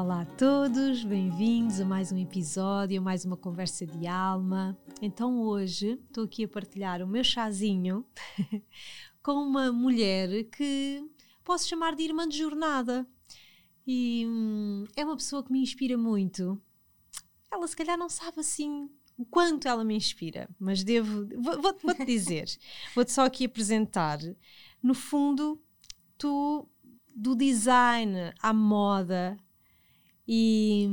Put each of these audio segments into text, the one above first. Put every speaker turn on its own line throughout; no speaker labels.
Olá a todos, bem-vindos a mais um episódio, a mais uma conversa de alma. Então hoje estou aqui a partilhar o meu chazinho com uma mulher que posso chamar de irmã de jornada. E hum, é uma pessoa que me inspira muito. Ela se calhar não sabe assim o quanto ela me inspira, mas devo, vou-te vou, dizer, vou-te só aqui apresentar. No fundo, tu do design à moda, e,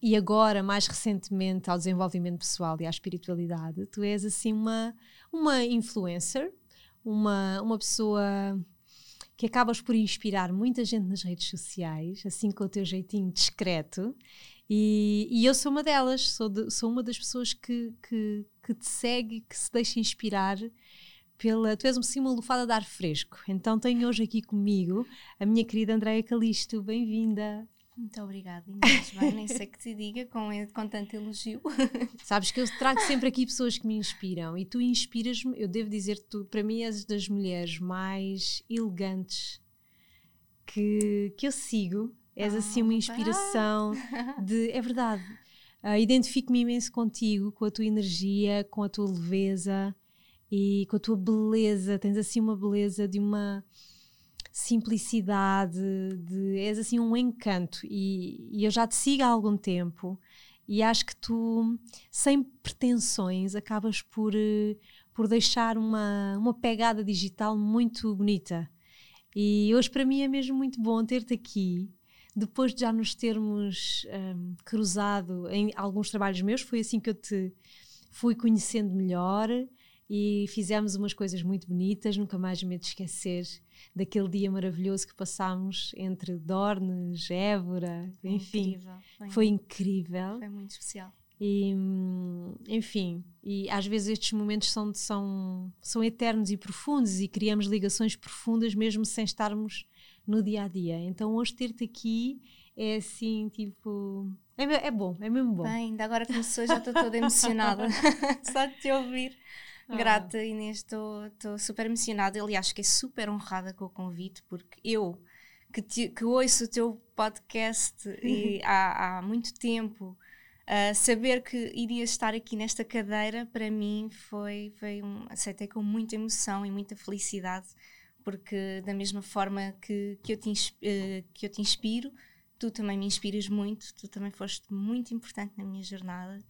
e agora, mais recentemente, ao desenvolvimento pessoal e à espiritualidade, tu és assim uma, uma influencer, uma, uma pessoa que acabas por inspirar muita gente nas redes sociais, assim com o teu jeitinho discreto. E, e eu sou uma delas, sou, de, sou uma das pessoas que, que, que te segue, que se deixa inspirar pela. Tu és assim uma lufada de ar fresco. Então tenho hoje aqui comigo a minha querida Andréia Calisto. Bem-vinda.
Muito obrigada, Inês. Bem, nem sei que te diga com, com tanto elogio.
Sabes que eu trago sempre aqui pessoas que me inspiram e tu inspiras-me, eu devo dizer que tu, para mim, és das mulheres mais elegantes que, que eu sigo. És oh, assim uma inspiração de. É verdade. Uh, Identifico-me imenso contigo, com a tua energia, com a tua leveza e com a tua beleza. Tens assim uma beleza de uma simplicidade, de, és assim um encanto. E, e eu já te sigo há algum tempo e acho que tu, sem pretensões, acabas por, eh, por deixar uma, uma pegada digital muito bonita. E hoje para mim é mesmo muito bom ter-te aqui. Depois de já nos termos um, cruzado em alguns trabalhos meus, foi assim que eu te fui conhecendo melhor e fizemos umas coisas muito bonitas, nunca mais me de esquecer daquele dia maravilhoso que passámos entre Dornes, Évora, foi enfim, incrível, foi, foi incrível.
Foi muito especial.
E, enfim, e às vezes estes momentos são, são, são eternos e profundos e criamos ligações profundas mesmo sem estarmos no dia a dia. Então hoje ter-te aqui é assim, tipo. É, é bom, é mesmo bom.
Bem, ainda agora começou, já estou toda emocionada só de te ouvir. Ah. Grata, Inês, estou super emocionada. Aliás, fiquei super honrada com o convite, porque eu, que, te, que ouço o teu podcast e há, há muito tempo, uh, saber que irias estar aqui nesta cadeira, para mim foi, foi um, aceitei com muita emoção e muita felicidade, porque da mesma forma que, que, eu, te, uh, que eu te inspiro, tu também me inspiras muito, tu também foste muito importante na minha jornada.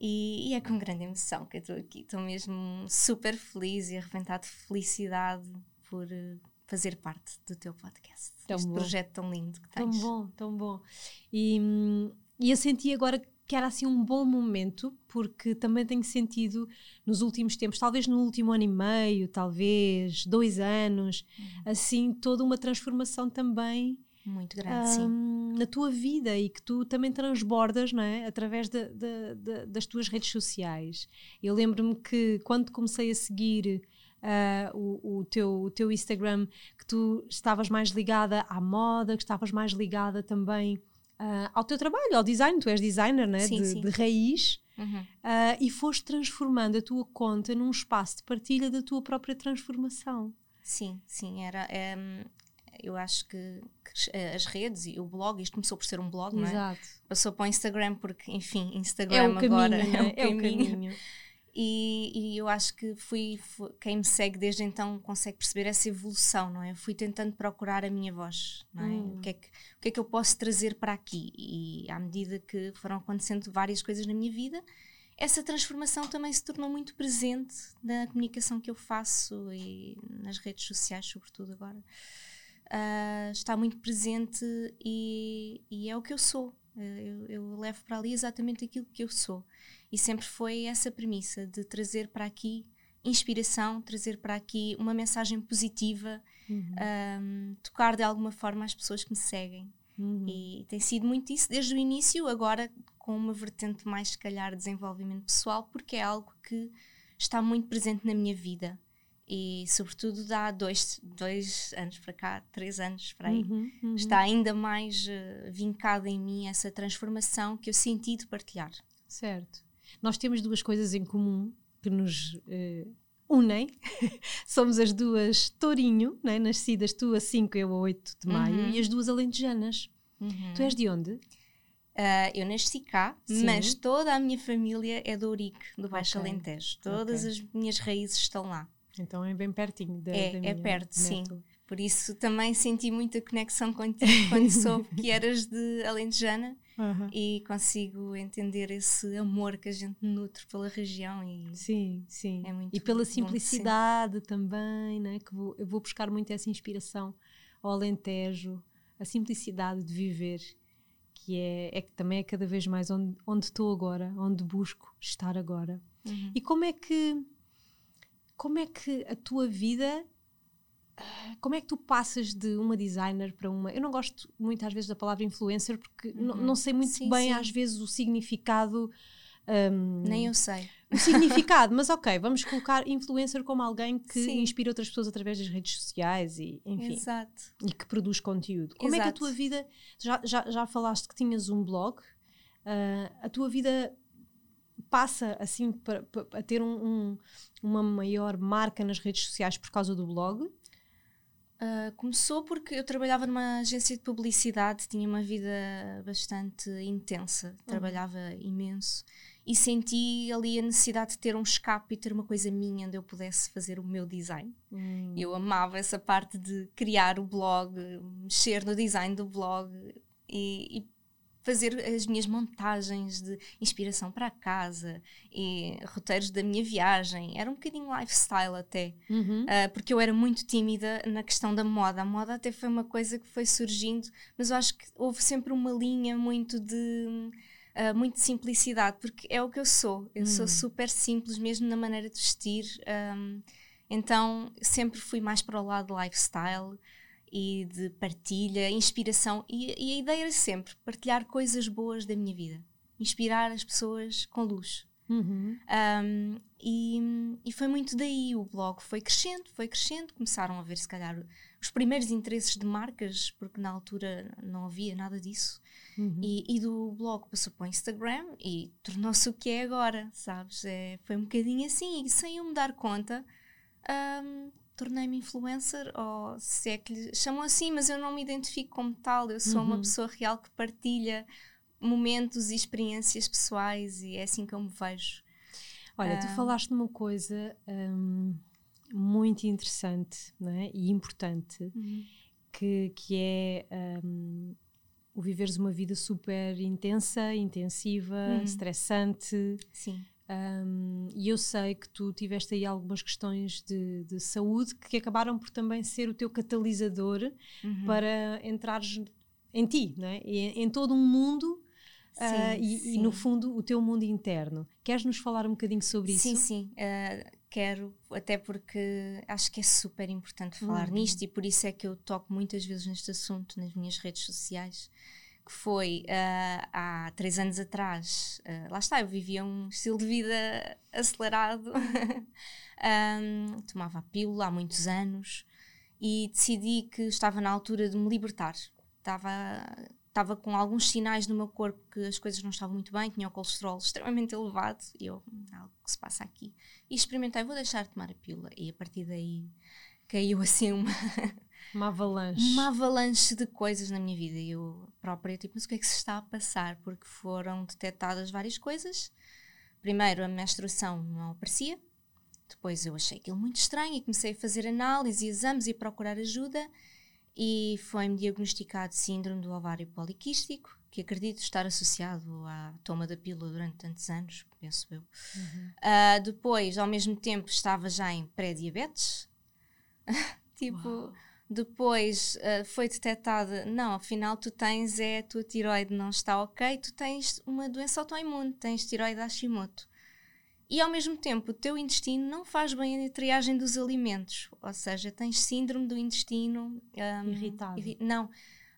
E, e, é com grande emoção que eu estou aqui. Estou mesmo super feliz e arrebentada de felicidade por uh, fazer parte do teu podcast. Tão este bom. projeto tão lindo que tens.
Tão bom, tão bom. E, e eu senti agora que era assim um bom momento, porque também tenho sentido nos últimos tempos, talvez no último ano e meio, talvez dois anos, uhum. assim, toda uma transformação também
muito grande, um,
na tua vida e que tu também transbordas não é? através de, de, de, das tuas redes sociais. Eu lembro-me que quando comecei a seguir uh, o, o, teu, o teu Instagram, que tu estavas mais ligada à moda, que estavas mais ligada também uh, ao teu trabalho, ao design, tu és designer né? sim, de, sim. de raiz. Uhum. Uh, e foste transformando a tua conta num espaço de partilha da tua própria transformação.
Sim, sim, era, um, eu acho que, que, eh, as redes e o blog, isto começou por ser um blog, Exato. não é? Passou para o Instagram, porque, enfim, Instagram é
caminho,
agora
é, é, o é caminho. Caminho.
E, e, eu acho que fui, fui, quem me segue desde então consegue perceber essa evolução, não é? Eu fui tentando procurar a minha voz, não é? Hum. O, que é que, o que é que eu posso trazer para aqui? E à medida que foram acontecendo várias coisas na minha vida, essa transformação também se tornou muito presente na comunicação que eu faço e nas redes sociais, sobretudo agora uh, está muito presente e, e, é o que eu sou. Eu, eu, levo para ali exatamente aquilo que eu sou. E sempre foi essa premissa de trazer para aqui inspiração, trazer para aqui uma mensagem positiva, uhum. um, tocar de alguma forma as pessoas que me seguem. Uhum. E tem sido muito isso desde o início, agora com uma vertente mais, se calhar, de desenvolvimento pessoal, porque é algo que está muito presente na minha vida. E, sobretudo, dá dois, dois anos para cá, três anos para aí,
Uhum, uhum.
está ainda mais uh, vincada em mim essa transformação que eu senti de partilhar.
Certo. Nós temos duas coisas em comum que nos eh, unem. Somos as duas Tourinho, né? nascidas tu a 5, eu a 8 de maio,
Uhum.
e as duas alentejanas. Tu és de onde?
Uh, eu nasci cá,
Sim.
mas toda a minha família é do Ourique, do Baixo
Ok.
Alentejo. Todas
Ok.
as minhas raízes estão lá.
Então é bem pertinho da,
É,
da
é
minha
perto, sim. Por isso também senti muita conexão contigo quando soube que eras de Alentejana
Aham.
e consigo entender esse amor que a gente nutre pela região e
Sim, sim.
É muito
e pela simplicidade também, né? que vou, eu vou buscar muito essa inspiração ao Alentejo, a simplicidade de viver, que é, é que também é cada vez mais onde, onde estou agora, onde busco estar agora.
Uhum.
E como é que como é que a tua vida ah, como é que tu passas de uma designer para uma. Eu não gosto muito às vezes da palavra influencer porque
Uhum.
não sei muito
Sim,
bem
sim.
às vezes o significado. ahm,
nem eu sei.
o significado, mas ok, vamos colocar influencer como alguém que
Sim.
inspira outras pessoas através das redes sociais e enfim
Exato.
e que produz conteúdo. Como é que a
Exato.
tua vida já, já, já falaste que tinhas um blog, ah, a tua vida passa assim para, para- a ter um- um- uma maior marca nas redes sociais por causa do blog?
Uh, começou porque eu trabalhava numa agência de publicidade, tinha uma vida bastante intensa, trabalhava imenso e senti ali a necessidade de ter um escape e ter uma coisa minha onde eu pudesse fazer o meu design. Eu amava essa parte de criar o blog, mexer no design do blog e, e fazer as minhas montagens de inspiração para casa e roteiros da minha viagem. Era um bocadinho lifestyle até.
Uhum.
Uh, porque eu era muito tímida na questão da moda. A moda até foi uma coisa que foi surgindo, mas eu acho que houve sempre uma linha muito de. uh, muito de simplicidade, porque é o que eu sou. Eu sou super simples, mesmo na maneira de vestir. um, então sempre fui mais para o lado lifestyle e de partilha, inspiração. E, e a ideia era sempre partilhar coisas boas da minha vida, inspirar as pessoas com luz.
Uhum.
Um, e, e foi muito daí, o blog foi crescendo, foi crescendo, começaram a ver se calhar os primeiros interesses de marcas, porque na altura não havia nada disso,
Uhum.
e, e do blog passou para o Instagram e tornou-se o que é agora, sabes? É, foi um bocadinho assim, e sem eu me dar conta, um, tornei-me influencer, ou se é que lhe chamam assim, mas eu não me identifico como tal, eu sou uma
Uhum.
pessoa real que partilha momentos e experiências pessoais e é assim que eu me vejo.
Olha, tu
Ah.
falaste numa coisa hum, muito interessante não é? e importante, que, que é hum, o viveres uma vida super intensa, intensiva,
Uhum.
estressante.
Sim.
Hum, e eu sei que tu tiveste aí algumas questões de, de saúde que acabaram por também ser o teu catalisador
Uhum.
para entrares em ti, não é? E em, todo um mundo ah,
Sim,
e, e, no fundo o teu mundo interno. Queres nos falar um bocadinho sobre isso?
Sim, sim, uh, quero, até porque acho que é super importante falar
Uhum.
nisto e por isso é que eu toco muitas vezes neste assunto nas minhas redes sociais. Que foi uh, há três anos atrás, uh, lá está, eu vivia um estilo de vida acelerado, Um, tomava a pílula há muitos anos e decidi que estava na altura de me libertar. Estava, estava com alguns sinais no meu corpo que as coisas não estavam muito bem, tinha o colesterol extremamente elevado e eu, "Hum, algo que se passa aqui. E experimentei, vou deixar de tomar a pílula. E a partir daí caiu assim uma,
Uma avalanche.
uma avalanche de coisas na minha vida. E eu própria, tipo, mas o que é que se está a passar? Porque foram detectadas várias coisas. Primeiro, a menstruação não aparecia. Depois eu achei aquilo muito estranho e comecei a fazer análise e exames e procurar ajuda. E foi-me diagnosticado síndrome do ovário poliquístico, que acredito estar associado à toma da pílula durante tantos anos, penso eu. Ah, depois, ao mesmo tempo, estava já em pré-diabetes. tipo,
Uau.
depois ah, foi detectada, não, afinal tu tens, é a tua tiroide não está ok, tu tens uma doença autoimune, tens tiroide Hashimoto. E ao mesmo tempo o teu intestino não faz bem a triagem dos alimentos, ou seja, tens síndrome do intestino ahm,
Irritado.
irri- Não,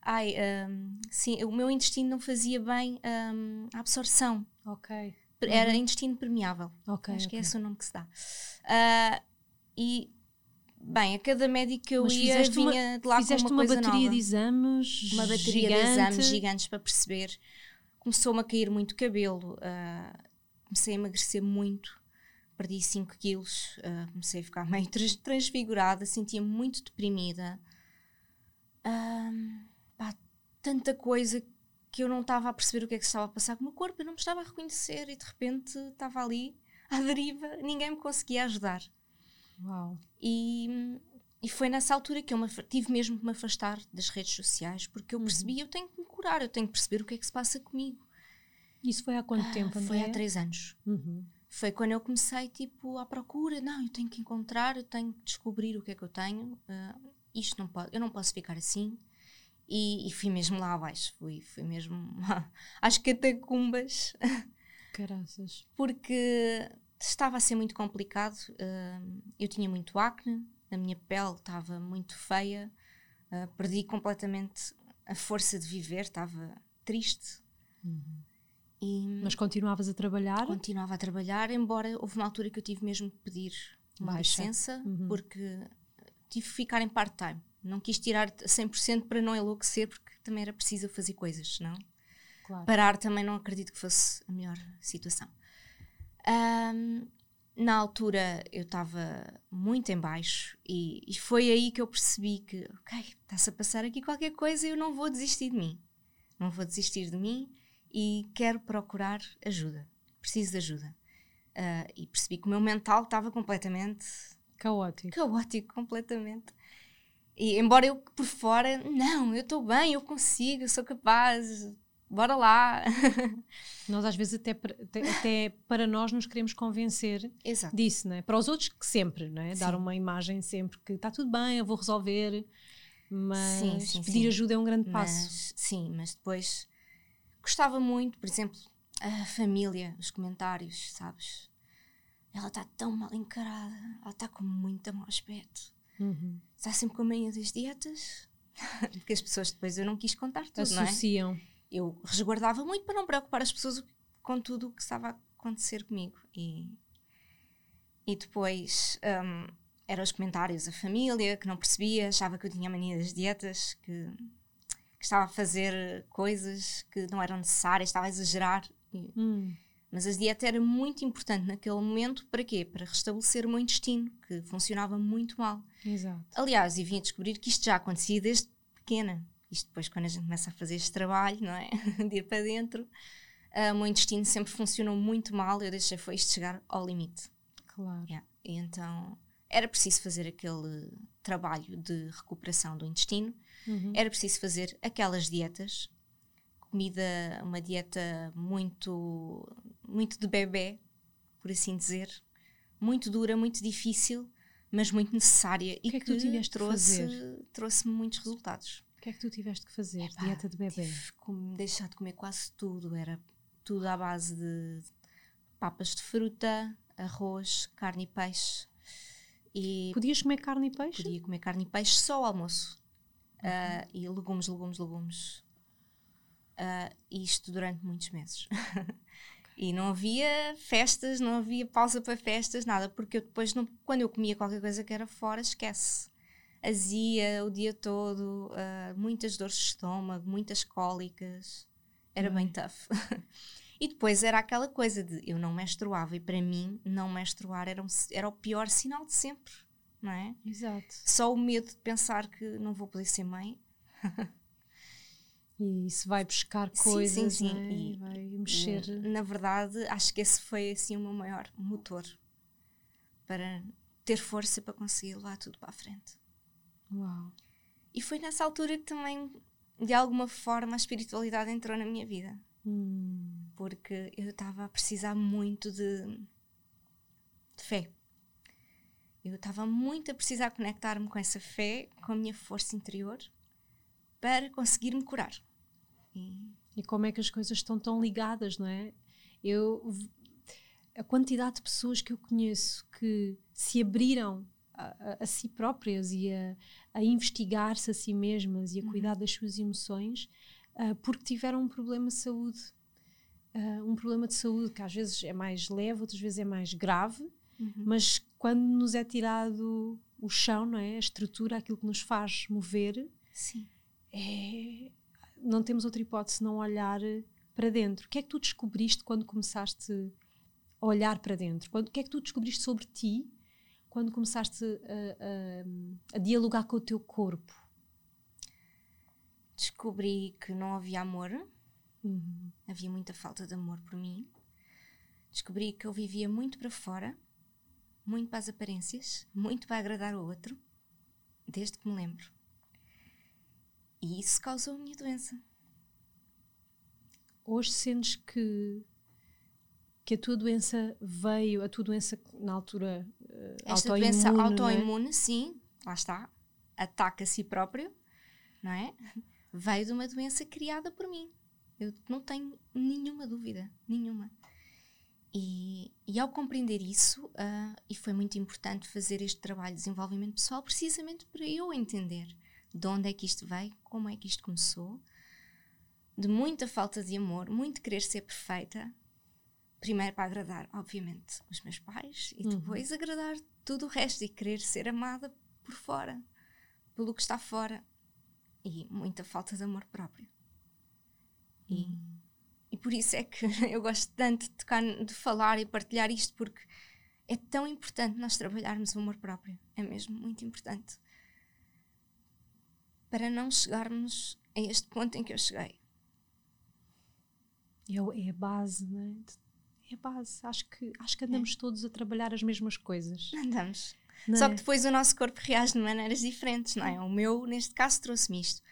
ai, um, sim, o meu intestino não fazia bem um, a absorção.
Ok.
Era intestino permeável.
Ok.
Acho que é esse o nome que se dá. Ah, e, bem, a cada médico que eu
Mas
ia
fizeste uma-
vinha de lá
Fizeste
com
uma,
uma,
bateria
nova.
de exames
uma bateria
gigante.
de exames gigantes para perceber. Começou-me a cair muito cabelo, ah, comecei a emagrecer muito, perdi 5 quilos, ah, comecei a ficar meio trans- transfigurada, sentia-me muito deprimida. Ah, pá, tanta coisa que eu não estava a perceber o que é que se estava a passar com o meu corpo, eu não me estava a reconhecer e de repente estava ali à deriva, ninguém me conseguia ajudar.
Uau.
E, e foi nessa altura que eu me tive mesmo que me afastar das redes sociais, porque eu percebi eu tenho que me curar, eu tenho que perceber o que é que se passa comigo.
Isso foi há quanto
Ah,
tempo,
Foi há três anos.
Uhum.
Foi quando eu comecei, tipo, à procura. Não, eu tenho que encontrar, eu tenho que descobrir o que é que eu tenho. ah, isto não pode, eu não posso ficar assim. E, e fui mesmo lá abaixo. Fui, fui mesmo às catacumbas.
Caraças.
porque estava a ser muito complicado. hum, eu tinha muito acne, a minha pele estava muito feia, ah, perdi completamente a força de viver, estava triste. E
Mas continuavas a trabalhar?
continuava a trabalhar, embora houve uma altura que eu tive mesmo que pedir uma
Baixa.
licença,
Uhum.
porque tive que ficar em part-time. Não quis tirar a 100% para não enlouquecer, porque também era preciso fazer coisas, não?
Claro.
parar também não acredito que fosse a melhor situação. Ahm, na altura eu estava muito em baixo e, e foi aí que eu percebi que, ok, está-se a passar aqui qualquer coisa e eu não vou desistir de mim. Não vou desistir de mim e quero procurar ajuda. Preciso de ajuda. Ah, e percebi que o meu mental estava completamente
Caótico.
caótico, completamente. E embora eu por fora, não, eu estou bem, eu consigo, eu sou capaz, bora lá.
Nós às vezes até, para- até, para nós nos queremos convencer
Exato.
disso, não é? Para os outros que sempre, não é? Dar
Sim.
uma imagem sempre que está tudo bem, eu vou resolver, mas
Sim, sim,
pedir ajuda é um grande passo.
Mas, sim, mas depois gostava muito, por exemplo, a família, os comentários, sabes? Ela está tão mal encarada, ela está com muito mau aspecto.
Uhum.
Está sempre com a manhã das dietas. Porque as pessoas depois eu não quis contar tudo, não é? Eu resguardava muito para não preocupar as pessoas com tudo o que estava a acontecer comigo. E, e depois hum, eram os comentários, a família que não percebia, achava que eu tinha mania das dietas, que, que estava a fazer coisas que não eram necessárias, estava a exagerar. E-
Hum.
mas a dieta era muito importante naquele momento, para quê? Para restabelecer o meu intestino, que funcionava muito mal.
Exato.
Aliás, e vim a descobrir que isto já acontecia desde pequena. Isto depois, quando a gente começa a fazer este trabalho, não é? De ir para dentro, ah, o meu intestino sempre funcionou muito mal. Eu deixei foi isto chegar ao limite.
Claro.
Yeah. E então era preciso fazer aquele trabalho de recuperação do intestino,
Uhum.
era preciso fazer aquelas dietas, comida, uma dieta muito, muito de bebê, por assim dizer, muito dura, muito difícil, mas muito necessária e
que é que tu tiveste que
trouxe, trouxe muitos resultados.
O que é que tu tiveste que fazer?
Epá,
Dieta de bebê.
Tive deixar de comer quase tudo, era tudo à base de papas de fruta, arroz, carne e peixe. E
Podias comer carne e peixe?
podia comer carne e peixe só ao almoço. Ah, e legumes, legumes, legumes. Ah, isto durante muitos meses. e não havia festas, não havia pausa para festas, nada, porque eu depois, não, quando eu comia qualquer coisa que era fora, esquece. Azia o dia todo, ah, muitas dores de estômago, muitas cólicas. Era bem tough. e depois era aquela coisa de eu não menstruava, e para mim, não menstruar era, um- era o pior sinal de sempre, não é?
Exato.
Só o medo de pensar que não vou poder ser mãe.
E isso vai buscar
Sim,
coisas,
sim, sim.
não é?
E-
vai mexer.
Na verdade, acho que esse foi assim o meu maior motor para ter força para conseguir levar tudo para a frente.
Uau.
E foi nessa altura que também, de alguma forma, a espiritualidade entrou na minha vida.
Hum.
Porque eu estava a precisar muito de, de fé. Eu estava muito a precisar conectar-me com essa fé, com a minha força interior, para conseguir me curar. E
E como é que as coisas estão tão ligadas, não é? Eu, a quantidade de pessoas que eu conheço que se abriram a, a, si próprias e a, a investigar-se a si mesmas e a cuidar uhum. das suas emoções uh, porque tiveram um problema de saúde. Uh, um problema de saúde que às vezes é mais leve, outras vezes é mais grave, uhum. mas quando nos é tirado o chão, não é? a estrutura, aquilo que nos faz mover. É, não temos outra hipótese não olhar para dentro. O que é que tu descobriste quando começaste a olhar para dentro? Quando, o que é que tu descobriste sobre ti quando começaste a, a, a dialogar com o teu corpo?
Descobri que não havia amor, uhum. havia muita falta de amor por mim. Descobri que eu vivia muito para fora, muito para as aparências, muito para agradar o outro, desde que me lembro. E isso causou a minha doença.
Hoje sentes que que a tua doença veio, a tua doença na altura
Esta doença é? autoimune, é? sim, lá está, ataca a si próprio, não é? Veio de uma doença criada por mim. Eu não tenho nenhuma dúvida, nenhuma. E, e ao compreender isso, uh, e foi muito importante fazer este trabalho de desenvolvimento pessoal, precisamente para eu entender de onde é que isto veio, como é que isto começou, de muita falta de amor, muito querer ser perfeita, primeiro para agradar, obviamente, os meus pais e uhum. depois agradar tudo o resto e querer ser amada por fora, pelo que está fora e muita falta de amor próprio. E, uhum. e por isso é que eu gosto tanto de, tocar, de falar e partilhar isto, porque é tão importante nós trabalharmos o amor próprio. É mesmo muito importante. Para não chegarmos a este ponto em que eu cheguei.
É, é a base, não é? É base. Acho que, acho que andamos é. todos a trabalhar as mesmas coisas.
Andamos. Não Só é? que depois o nosso corpo reage de maneiras diferentes, não é? O meu, neste caso, trouxe-me isto.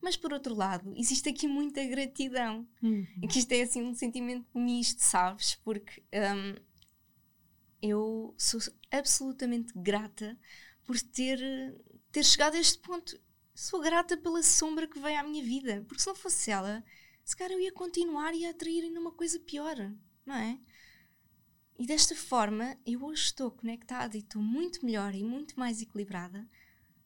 Mas por outro lado, existe aqui muita gratidão. Uhum. Que isto é assim um sentimento misto, sabes? Porque um, eu sou absolutamente grata por ter, ter chegado a este ponto. Sou grata pela sombra que veio à minha vida. Porque se não fosse ela, se calhar eu ia continuar e ia atrair ainda uma coisa pior não é? E desta forma, eu hoje estou conectada e estou muito melhor e muito mais equilibrada,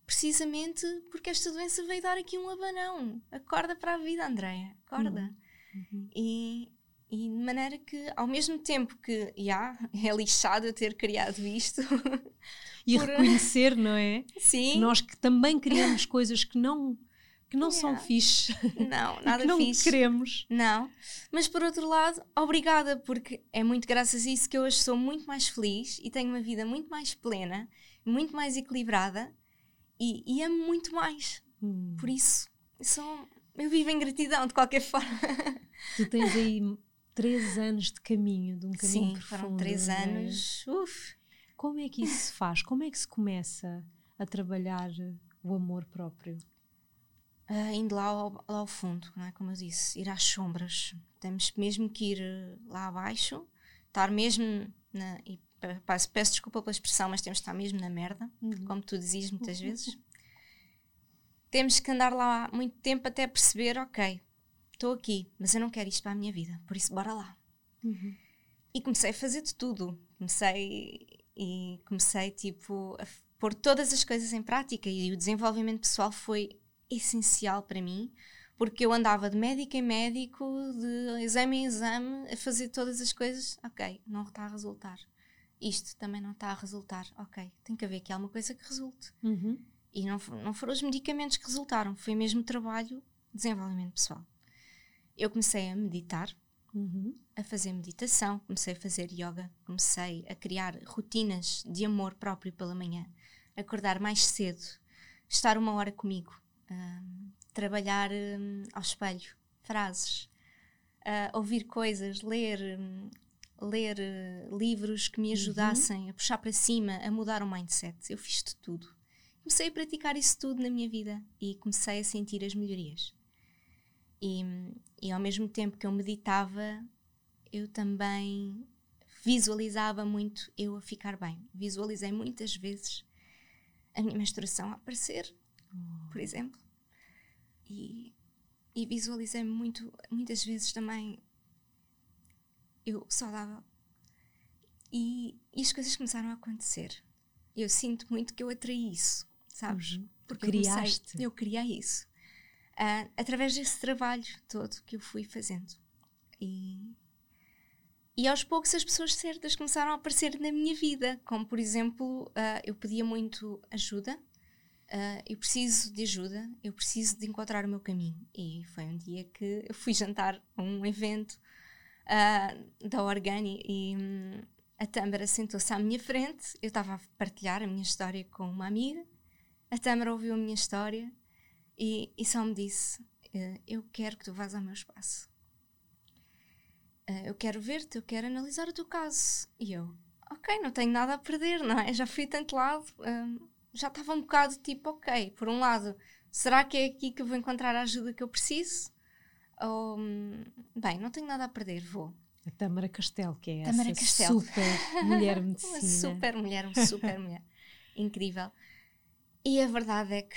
precisamente porque esta doença veio dar aqui um abanão. Acorda para a vida, Andréia, acorda. Uhum. Uhum. E, e de maneira que, ao mesmo tempo que, já, é lixado eu ter criado isto.
e por... reconhecer, não é?
Sim.
Que nós que também criamos coisas que não que não yeah. são fixe.
Não, nada
que não
fixe.
queremos.
Não. Mas por outro lado, obrigada, porque é muito graças a isso que eu hoje sou muito mais feliz e tenho uma vida muito mais plena, muito mais equilibrada e, e amo muito mais. Hum. Por isso, sou, eu vivo em gratidão de qualquer forma.
Tu tens aí três anos de caminho, de um caminho
Sim,
profundo.
foram três é? anos. Uf.
Como é que isso se faz? Como é que se começa a trabalhar o amor próprio?
Uh, indo lá ao, lá ao fundo, é? como eu disse, ir às sombras. Temos mesmo que ir uh, lá abaixo, estar mesmo na. E, peço, peço desculpa pela expressão, mas temos que estar mesmo na merda, uhum. como tu dizias muitas vezes. temos que andar lá muito tempo até perceber, ok, estou aqui, mas eu não quero isto para a minha vida, por isso bora lá. Uhum. E comecei a fazer de tudo. Comecei e comecei tipo a pôr todas as coisas em prática e o desenvolvimento pessoal foi essencial para mim, porque eu andava de médico em médico, de exame em exame, a fazer todas as coisas. Ok, não está a resultar. Isto também não está a resultar. Ok, tem que haver aqui alguma coisa que resulte. Uhum. E não, não foram os medicamentos que resultaram, foi mesmo trabalho de desenvolvimento pessoal. Eu comecei a meditar, uhum. a fazer meditação, comecei a fazer yoga, comecei a criar rotinas de amor próprio pela manhã, acordar mais cedo, estar uma hora comigo, trabalhar um, ao espelho, frases, uh, ouvir coisas, ler, ler uh, livros que me uhum. ajudassem uhum. a puxar para cima, a mudar o mindset. Eu fiz de tudo. Comecei a praticar isso tudo na minha vida e comecei a sentir as melhorias. E, e ao mesmo tempo que eu meditava, eu também visualizava muito eu a ficar bem. Visualizei muitas vezes a minha menstruação a aparecer por exemplo. E, e visualizei muito, muitas vezes também eu saudável. E, e as coisas começaram a acontecer. eu sinto muito que eu atraí isso, sabes?
Uhum.
Porque
Criaste.
Eu, comecei, eu criei isso. Uh, através desse trabalho todo que eu fui fazendo. E, e aos poucos as pessoas certas começaram a aparecer na minha vida, como por exemplo, uh, eu pedia muito ajuda, uh, eu preciso de ajuda, eu preciso de encontrar o meu caminho. E foi um dia que eu fui jantar a um evento da Organi e um, a Tâmara sentou-se à minha frente, eu estava a partilhar a minha história com uma amiga, a Tâmara ouviu a minha história e, e só me disse: uh, Eu quero que tu vás ao meu espaço. Uh, eu quero ver-te, eu quero analisar o teu caso. E eu, ok, não tenho nada a perder, não é? Já fui tanto lado, uh, já estava um bocado tipo, ok, por um lado, será que é aqui que eu vou encontrar a ajuda que eu preciso? Ou, um, bem, não tenho nada a perder, vou.
A Tamara Castelo, que é essa
Castelo.
super mulher medicina.
uma super mulher, uma super mulher. Incrível. E a verdade é que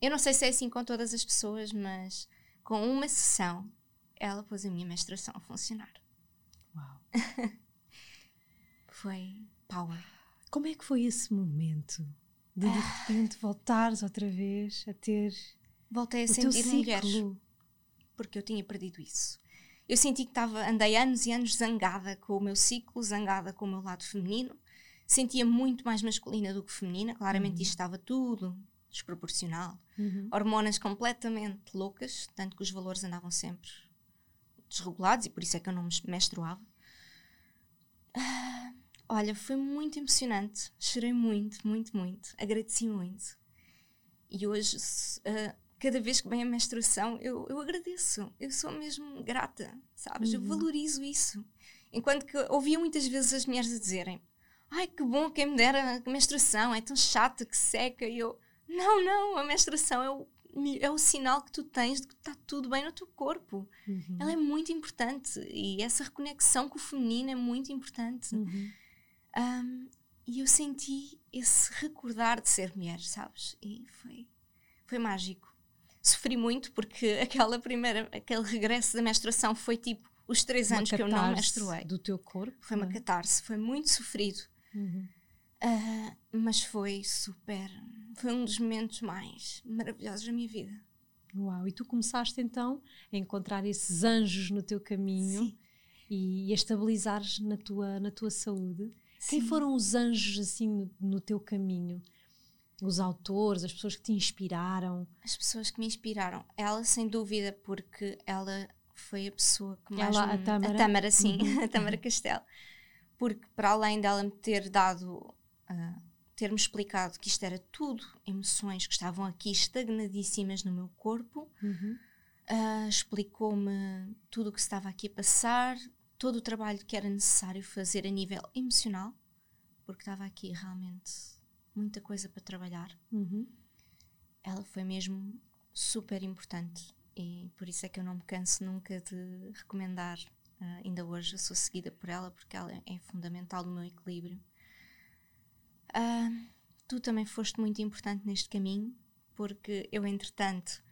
eu não sei se é assim com todas as pessoas, mas com uma sessão ela pôs a minha menstruação a funcionar.
Uau!
foi power.
Como é que foi esse momento de de repente voltares outra vez a ter.
Voltei a
o
sentir
teu
mulheres.
ciclo?
Porque eu tinha perdido isso. Eu senti que estava, andei anos e anos zangada com o meu ciclo, zangada com o meu lado feminino. Sentia muito mais masculina do que feminina. Claramente
Uhum.
isto estava tudo desproporcional.
Uhum.
hormonas completamente loucas, tanto que os valores andavam sempre desregulados e por isso é que eu não me menstruava. Ah, olha, foi muito emocionante, chorei muito, muito, muito, agradeci muito. E hoje, ah, cada vez que vem a menstruação, eu, eu agradeço, eu sou mesmo grata, sabes? Eu
Uhum.
valorizo isso. Enquanto que ouvia muitas vezes as mulheres a dizerem: Ai, que bom, quem me dera a menstruação, é tão chata que seca. E eu, não, não, a menstruação é o, é o sinal que tu tens de que está tudo bem no teu corpo.
Uhum.
Ela é muito importante e essa reconexão com o feminino é muito importante.
Uhum.
Um, e eu senti esse recordar de ser mulher, sabes? E foi, foi mágico. Sofri muito porque aquela primeira, aquele regresso da menstruação foi tipo os três
Uma
anos que eu não menstruei.
Do teu corpo.
Foi uma
é?
catarse, foi muito sofrido.
Uhum.
Ah, mas foi super. Foi um dos momentos mais maravilhosos da minha vida.
Uau! E tu começaste então a encontrar esses anjos no teu caminho
Sim.
e a estabilizares na tua, na tua saúde. Quem foram os anjos assim no, no teu caminho? Os autores, as pessoas que te inspiraram?
As pessoas que me inspiraram. Ela, sem dúvida, porque ela foi a pessoa que mais.
Ela, a
me-
Tâmara?
sim,
Uhum.
a Tâmara Castelo. Porque, para além dela me ter dado. ah, ter-me explicado que isto era tudo emoções que estavam aqui estagnadíssimas no meu corpo,
Uhum.
ah, explicou-me tudo o que estava aqui a passar, todo o trabalho que era necessário fazer a nível emocional, porque estava aqui realmente muita coisa para trabalhar.
Uhum.
Ela foi mesmo super importante e por isso é que eu não me canso nunca de recomendar. ah, ainda hoje eu sou seguida por ela porque ela é fundamental no meu equilíbrio. Ah, tu também foste muito importante neste caminho porque eu, entretanto,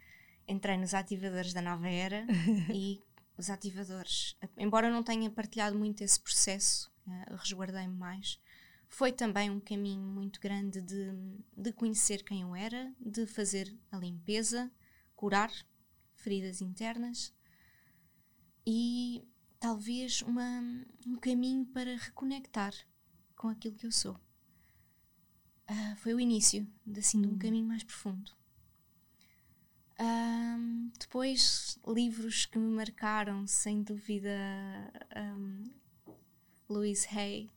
entrei nos ativadores da nova era e os ativadores, embora eu não tenha partilhado muito esse processo, ah, resguardei-me mais, foi também um caminho muito grande de, de conhecer quem eu era, de fazer a limpeza, curar feridas internas e talvez uma, um caminho para reconectar com aquilo que eu sou. Ah, foi o início de, assim, de um
Hum.
caminho mais profundo. Ahm, depois, livros que me marcaram, sem dúvida, ahm, Louise Hay,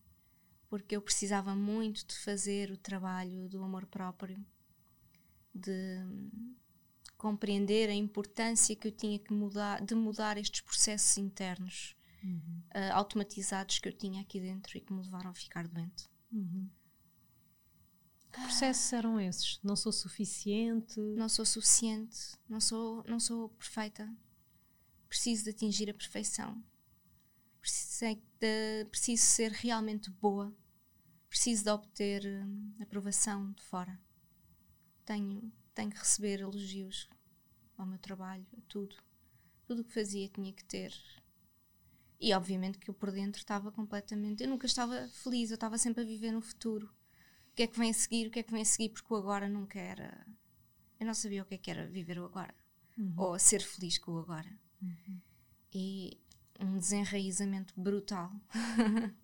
porque eu precisava muito de fazer o trabalho do amor próprio, de compreender a importância que eu tinha que mudar, de mudar estes processos internos
Uhum.
ah, automatizados que eu tinha aqui dentro e que me levaram a ficar doente.
Uhum. Que processos eram esses? Não sou suficiente?
Não sou suficiente, não sou, não sou perfeita, preciso de atingir a perfeição, preciso de, preciso ser realmente boa, preciso de obter hum, aprovação de fora. Tenho, tenho que receber elogios ao meu trabalho, a tudo. Tudo o que fazia tinha que ter. E obviamente que eu por dentro estava completamente. Eu nunca estava feliz, eu estava sempre a viver no futuro. Que é que vem a seguir, o que é que vem a seguir, porque o agora nunca era. Eu não sabia o que é que era viver o agora,
Uhum.
ou ser feliz com o agora.
Uhum.
E um desenraizamento brutal.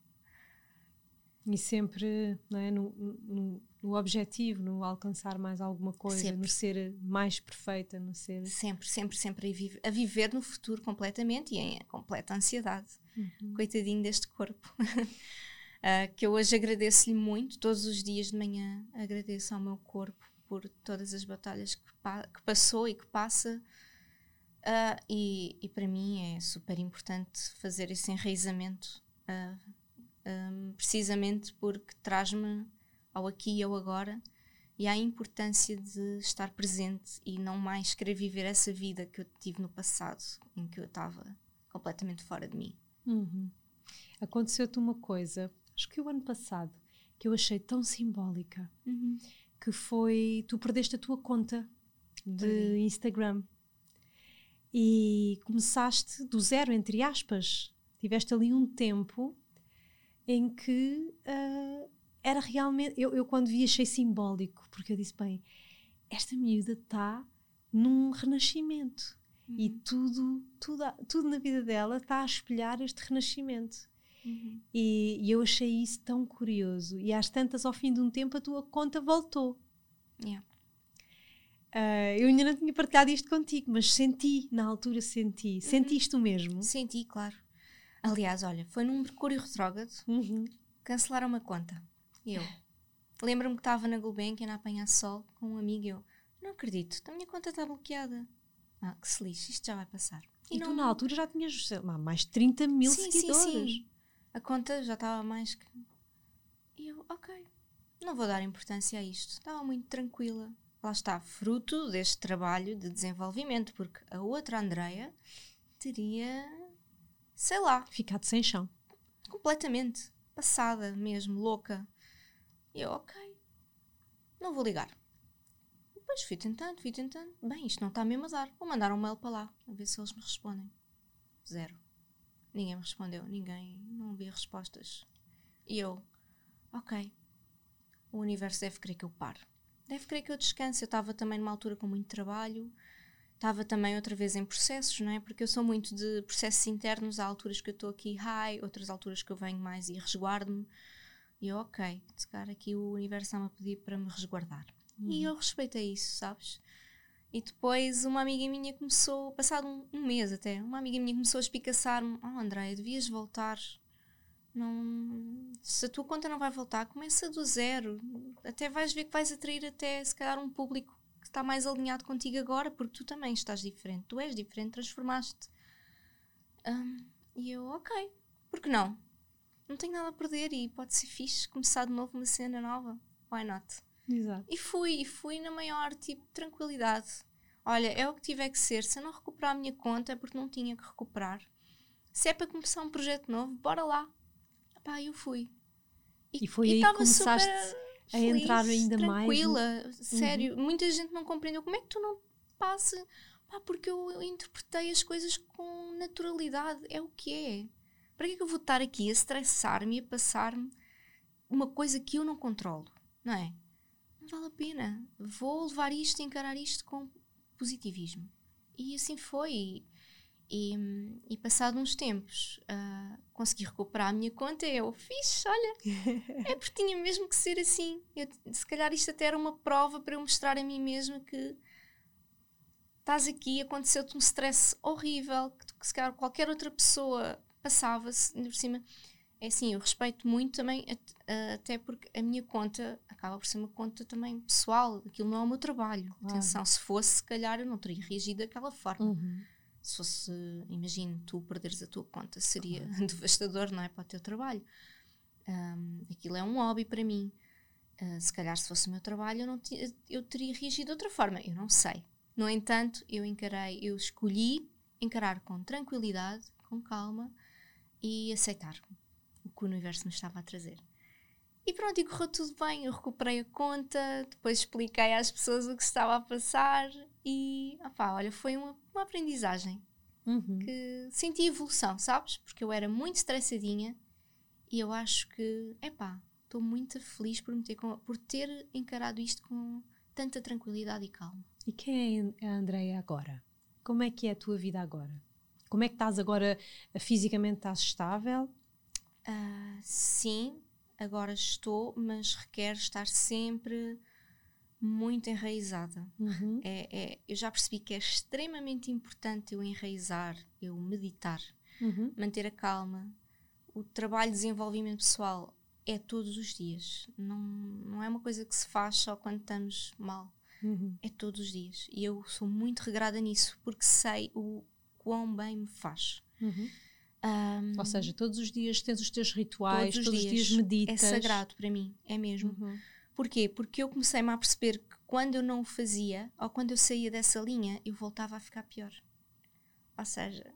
E sempre não é, no, no, no objetivo, no alcançar mais alguma coisa,
Sempre.
no ser mais perfeita, no ser.
Sempre, sempre, sempre a, vive- a viver no futuro completamente e em completa ansiedade.
Uhum.
Coitadinho deste corpo. Ah, que eu hoje agradeço-lhe muito, todos os dias de manhã agradeço ao meu corpo por todas as batalhas que, pa- que passou e que passa. Ah, e, e para mim é super importante fazer esse enraizamento, ah, ahm, precisamente porque traz-me ao aqui e ao agora e à importância de estar presente e não mais querer viver essa vida que eu tive no passado, em que eu estava completamente fora de mim.
Uhum. Aconteceu-te uma coisa, acho que o ano passado, que eu achei tão simbólica, que foi tu perdeste a tua conta de. Instagram e começaste do zero, entre aspas. Tiveste ali um tempo em que ah, era realmente. Eu, eu, quando vi, achei simbólico, porque eu disse: bem, esta miúda está num renascimento e tudo, tudo, tudo na vida dela está a espelhar este renascimento.
Uhum.
E, e eu achei isso tão curioso. E às tantas, ao fim de um tempo, a tua conta voltou.
Yeah.
Ah, eu ainda não tinha partilhado isto contigo, mas senti, na altura senti. Sentiste o mesmo?
Senti, claro. Aliás, olha, foi num Mercúrio retrógrado,
Uhum.
cancelaram uma conta. Eu. Lembro-me que estava na Gulbenkian a apanhar sol com um amigo e eu. Não acredito, a minha conta está bloqueada. Ah, que se lixe, isto já vai passar.
E, tu, na altura, já tinhas sei lá, mais de 30 mil
Sim, sim,
seguidores.
sim. A conta já estava mais que. E eu, ok, não vou dar importância a isto. Estava muito tranquila. Lá está, fruto deste trabalho de desenvolvimento, porque a outra Andreia teria, sei lá,
Ficado sem chão.
completamente passada mesmo, louca. E eu, ok, não vou ligar. Depois fui tentando, fui tentando. Bem, isto não está mesmo a dar. Vou mandar um mail para lá, a ver se eles me respondem. Zero. Ninguém me respondeu, ninguém, não havia respostas. E eu, ok, o universo deve querer que eu pare. Deve querer que eu descanse. Eu estava também numa altura com muito trabalho, estava também outra vez em processos, não é? Porque eu sou muito de processos internos. Há alturas que eu estou aqui high, outras alturas que eu venho mais e resguardo-me. E eu, ok, se calhar aqui o universo está-me a pedir para me resguardar. E eu respeitei isso, sabes? E depois uma amiga minha começou, passado um, um mês até, uma amiga minha começou a espicaçar-me: Oh, Andréia, devias voltar. Não, se a tua conta não vai voltar, começa do zero. Até vais ver que vais atrair até, se calhar, um público que está mais alinhado contigo agora, porque tu também estás diferente. Tu és diferente, transformaste. Hum, e eu, ok, por que não? Não tenho nada a perder e pode ser fixe começar de novo uma cena nova. Why not?
Exato.
E fui, e fui na maior tipo tranquilidade. Olha, é o que tiver que ser. Se eu não recuperar a minha conta é porque não tinha que recuperar. Se é para começar um projeto novo, bora lá. Pá, eu fui.
E foi aí que começaste a
feliz,
entrar ainda mais no-
Tranquila, sério. Muita gente não compreendeu. Como é que tu não passa? Pá, porque eu, eu interpretei as coisas com naturalidade. É o que é. Para que é que eu vou estar aqui a estressar-me e a passar-me uma coisa que eu não controlo? Não é? Não vale a pena. Vou levar isto e encarar isto com positivismo. E assim foi. E, e, e passado uns tempos ah, consegui recuperar a minha conta. Eu fiz, olha, é porque tinha mesmo que ser assim. Eu, se calhar isto até era uma prova para eu mostrar a mim mesma que estás aqui, aconteceu-te um stress horrível que, que se calhar qualquer outra pessoa passava-se por cima. É assim, eu respeito muito também, at- até porque a minha conta acaba por ser uma conta também pessoal, aquilo não é o meu trabalho.
Claro.
Atenção, se fosse, se calhar eu não teria reagido daquela forma.
Uhum.
Se fosse, imagino, tu perderes a tua conta, seria devastador, não é? Para o teu trabalho. Ahm, aquilo é um hobby para mim. Ah, se calhar, se fosse o meu trabalho, eu, não eu teria reagido de outra forma. Eu não sei. No entanto, eu encarei, eu escolhi encarar com tranquilidade, com calma e aceitar o que o universo me estava a trazer. E pronto, e correu tudo bem. Eu recuperei a conta, depois expliquei às pessoas o que estava a passar e, opá, olha, foi uma, uma aprendizagem
Uhum.
que senti evolução, sabes? Porque eu era muito estressadinha e eu acho que, epá, estou muito feliz por, ter, por ter encarado isto com tanta tranquilidade e calma.
E quem é a Andreia agora? Como é que é a tua vida agora? Como é que estás agora? Fisicamente estás estável?
Uh, sim, agora estou, mas requer estar sempre muito enraizada.
Uhum.
É, é, eu já percebi que é extremamente importante eu enraizar, eu meditar,
uhum.
manter a calma. O trabalho de desenvolvimento pessoal é todos os dias. Não, não é uma coisa que se faz só quando estamos mal.
Uhum.
É todos os dias. E eu sou muito regrada nisso porque sei o quão bem me faz.
Uhum.
Um,
Ou seja, todos os dias tens os teus rituais,
todos os,
todos
dias,
os dias meditas.
É sagrado para mim, é mesmo.
Uhum.
Porquê? Porque eu comecei-me a perceber que quando eu não o fazia, ou quando eu saía dessa linha, eu voltava a ficar pior. Ou seja,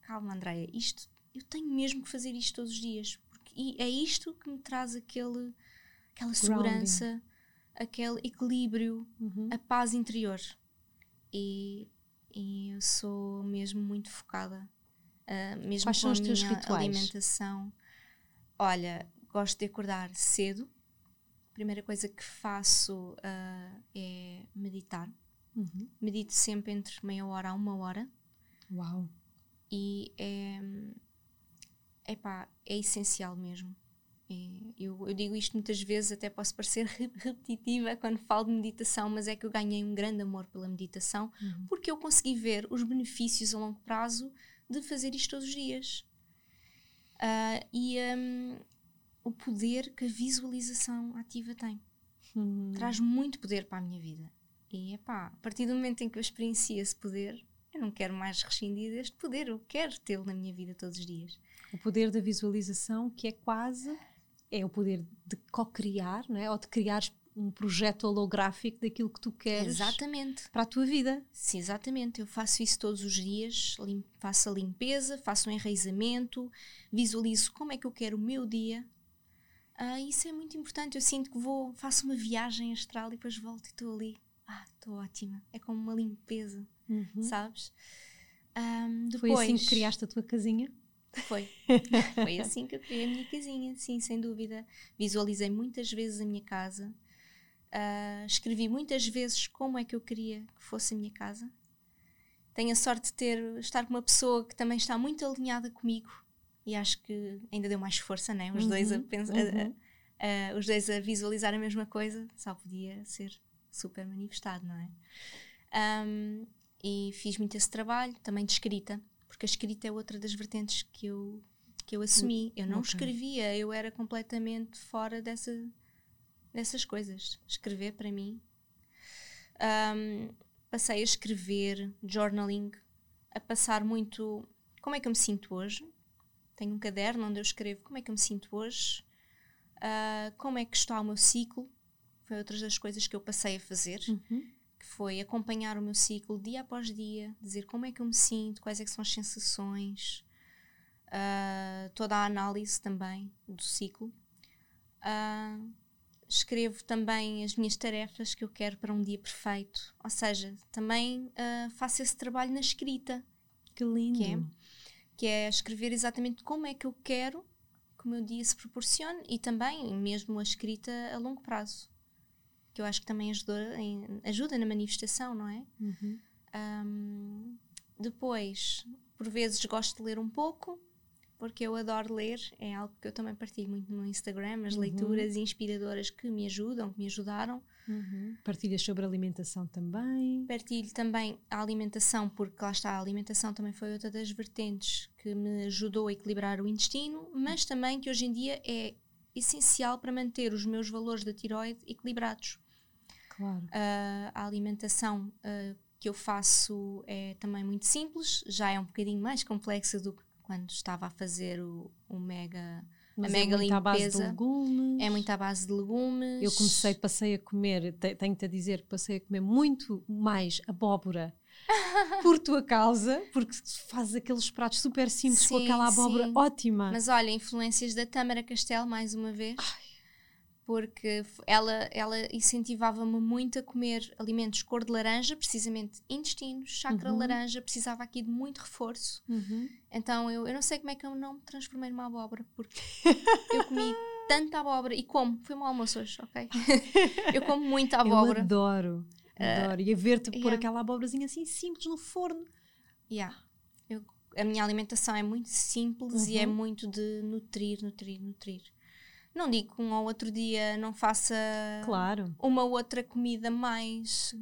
calma, Andréia, isto, eu tenho mesmo que fazer isto todos os dias. Porque é isto que me traz aquele, aquela segurança, Grounding. aquele equilíbrio,
uhum.
a paz interior. E, e eu sou mesmo muito focada Uh, mesmo
Quais
com
são os teus rituais?
alimentação. Olha, gosto de acordar cedo. A primeira coisa que faço uh, é meditar.
Uhum.
Medito sempre entre meia hora a uma hora.
Uau!
E é, epá, é essencial mesmo. É, eu, eu, digo isto muitas vezes, até posso parecer repetitiva quando falo de meditação, mas é que eu ganhei um grande amor pela meditação
uhum.
porque eu consegui ver os benefícios a longo prazo de fazer isto todos os dias. Uh, e um, o poder que a visualização ativa tem.
Uhum.
Traz muito poder para a minha vida. E epá, a partir do momento em que eu experiencio esse poder, eu não quero mais rescindir deste poder, eu quero tê-lo na minha vida todos os dias.
O poder da visualização, que é quase é o poder de co-criar, não é? ou de criar um projeto holográfico daquilo que tu queres
exatamente.
para a tua vida.
Sim, exatamente. Eu faço isso todos os dias, faço a limpeza, faço um enraizamento, visualizo como é que eu quero o meu dia. Ah, isso é muito importante. Eu sinto que vou, faço uma viagem astral e depois volto e estou ali. Ah, estou ótima. É como uma limpeza,
uhum.
sabes? Um, depois,
Foi assim que criaste a tua casinha?
Foi. Foi assim que eu criei a minha casinha, sim, sem dúvida. Visualizei muitas vezes a minha casa. Uh, escrevi muitas vezes como é que eu queria que fosse a minha casa. Tenho a sorte de ter, estar com uma pessoa que também está muito alinhada comigo e acho que ainda deu mais força, né? Os,
uhum,
dois, a
uhum.
a, a, os dois a visualizar a mesma coisa, só podia ser super manifestado, não é? Um, e fiz muito esse trabalho, também de escrita, porque a escrita é outra das vertentes que eu, que eu assumi. Eu não okay. escrevia, eu era completamente fora dessa dessas coisas. Escrever para mim. Um, passei a escrever, journaling, a passar muito como é que eu me sinto hoje. Tenho um caderno onde eu escrevo como é que eu me sinto hoje, uh, como é que está o meu ciclo. Foi outra das coisas que eu passei a fazer,
uhum.
que foi acompanhar o meu ciclo dia após dia, dizer como é que eu me sinto, quais é são as sensações, uh, toda a análise também do ciclo. Uh, escrevo também as minhas tarefas que eu quero para um dia perfeito. Ou seja, também uh, faço esse trabalho na escrita.
Que lindo!
Que é, que é escrever exatamente como é que eu quero que o meu dia se proporcione e também mesmo a escrita a longo prazo. Que eu acho que também ajuda, em, ajuda na manifestação, não é?
Uhum.
Um, depois, por vezes gosto de ler um pouco, porque eu adoro ler, é algo que eu também partilho muito no Instagram, as
uhum.
leituras inspiradoras que me ajudam, que me ajudaram.
Uhum. Partilhas sobre alimentação também?
Partilho também a alimentação, porque lá está, a alimentação também foi outra das vertentes que me ajudou a equilibrar o intestino, mas também que hoje em dia é essencial para manter os meus valores da tiroide equilibrados.
Claro.
Uh, a alimentação uh, que eu faço é também muito simples, já é um bocadinho mais complexa do que quando estava a fazer o, o mega
Mas
a mega
é muito
limpeza.
à base de legumes.
É muito à base de legumes.
Eu comecei, passei a comer, tenho-te a dizer que passei a comer muito mais abóbora por tua causa, porque fazes aqueles pratos super simples
sim,
com aquela abóbora
sim.
ótima.
Mas olha, influências da Tâmara Castelo, mais uma vez.
Ai.
Porque ela, ela incentivava-me muito a comer alimentos cor de laranja, precisamente intestinos, chakra
Uhum.
laranja, precisava aqui de muito reforço.
Uhum.
Então eu, eu não sei como é que eu não me transformei numa abóbora, porque eu comi tanta abóbora e como. Foi um almoço hoje, ok? eu como muita abóbora.
Eu adoro, adoro. Uh, e a ver-te yeah. pôr aquela abóborazinha assim simples no forno.
Yeah. Eu, a minha alimentação é muito simples uhum. e é uhum. muito de nutrir, nutrir, nutrir. Não digo que um ou outro dia não faça
claro.
uma outra comida mais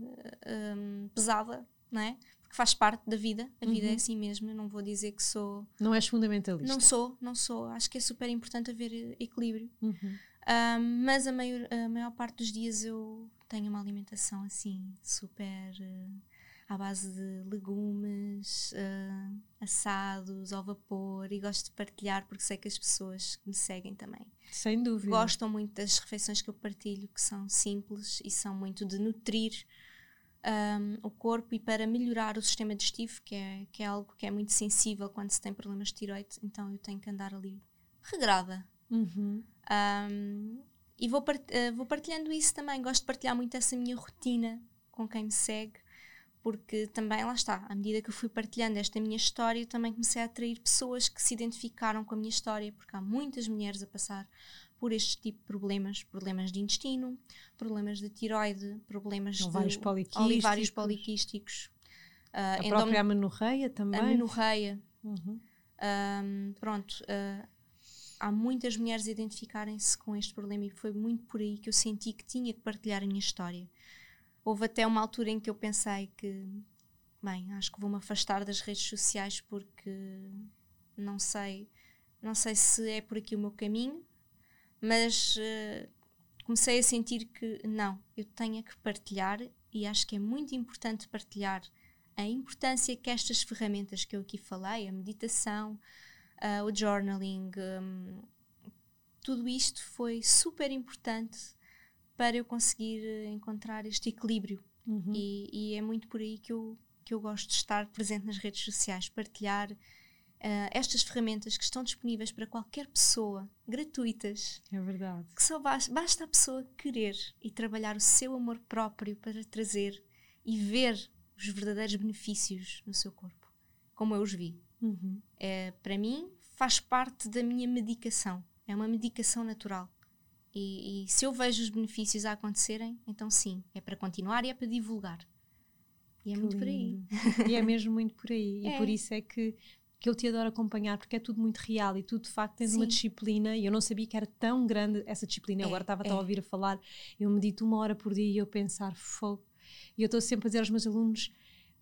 um, pesada, não é? Porque faz parte da vida, a uhum. vida é uhum. assim mesmo. Eu não vou dizer que sou.
Não és fundamentalista.
Não sou, não sou. Acho que é super importante haver equilíbrio. Uhum. Um, mas a maior, a maior parte dos dias eu tenho uma alimentação assim, super. Uh, à base de legumes, uh, assados, ao vapor e gosto de partilhar porque sei que as pessoas que me seguem também.
Sem dúvida.
Gostam muito das refeições que eu partilho que são simples e são muito de nutrir um, o corpo e para melhorar o sistema digestivo que é, que é algo que é muito sensível quando se tem problemas de tiroide então eu tenho que andar ali regrada. Uhum. um, e vou, part uh, vou partilhando isso também. Gosto de partilhar muito essa minha rotina com quem me segue porque também, lá está, à medida que eu fui partilhando esta minha história, eu também comecei a atrair pessoas que se identificaram com a minha história, porque há muitas mulheres a passar por este tipo de problemas, problemas de intestino, problemas de tiroide, problemas
ovários
de
poliquísticos.
ovários poliquísticos.
Uh, a própria amenorreia também.
Amenorreia. Uhum. Um, pronto, uh, há muitas mulheres a identificarem-se com este problema e foi muito por aí que eu senti que tinha que partilhar a minha história houve até uma altura em que eu pensei que, bem, acho que vou-me afastar das redes sociais porque não sei, não sei se é por aqui o meu caminho, mas uh, comecei a sentir que não, eu tenho que partilhar e acho que é muito importante partilhar a importância que estas ferramentas que eu aqui falei, a meditação, uh, o journaling, um, tudo isto foi super importante para eu conseguir eh, encontrar este equilíbrio. Uhum. E, e, é muito por aí que eu, que eu gosto de estar presente nas redes sociais, partilhar uh, estas ferramentas que estão disponíveis para qualquer pessoa, gratuitas.
É verdade.
Que só basta, basta a pessoa querer e trabalhar o seu amor próprio para trazer e ver os verdadeiros benefícios no seu corpo, como eu os vi. Uhum. É, para mim, faz parte da minha medicação. É uma medicação natural. E, e, se eu vejo os benefícios a acontecerem, então sim, é para continuar e é para divulgar. E é que muito lindo.
por aí. E é mesmo muito por aí. É. E por isso é que, que eu te adoro acompanhar, porque é tudo muito real e tu de facto tens sim. uma disciplina. E eu não sabia que era tão grande essa disciplina. É, Agora estava é. a ouvir a falar. Eu medito uma hora por dia e eu pensar, fogo. E eu estou sempre a dizer aos meus alunos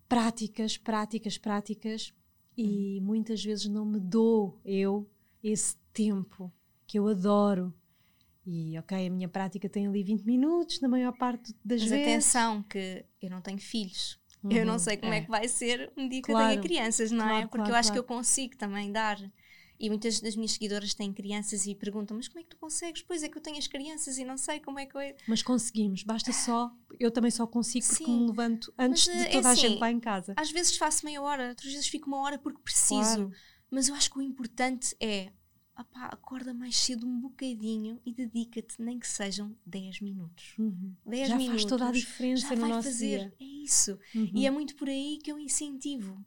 práticas, práticas, práticas. E hum. muitas vezes não me dou eu esse tempo que eu adoro e ok, a minha prática tem ali 20 minutos, na maior parte das
Mas
vezes.
atenção, que eu não tenho filhos. Uhum, eu não uhum, sei como é. é. que vai ser um dia que claro, eu tenha crianças, não é? claro, é? Porque claro, eu acho que eu consigo também dar. E muitas das minhas seguidoras têm crianças e perguntam: Mas como é que tu consegues? Pois é que eu tenho as crianças e não sei como é que eu.
Mas conseguimos, basta só. Eu também só consigo porque Sim, me levanto antes de eh, toda é a gente lá em casa.
Às vezes faço meia hora, outras vezes fico uma hora porque preciso. Mas eu acho que o importante é opá, acorda mais cedo um bocadinho e dedica-te, nem que sejam 10 minutos. Uhum. 10
já
minutos.
faz toda a diferença
já
no
vai
nosso
fazer.
dia.
É isso. Uhum. E é muito por aí que eu incentivo,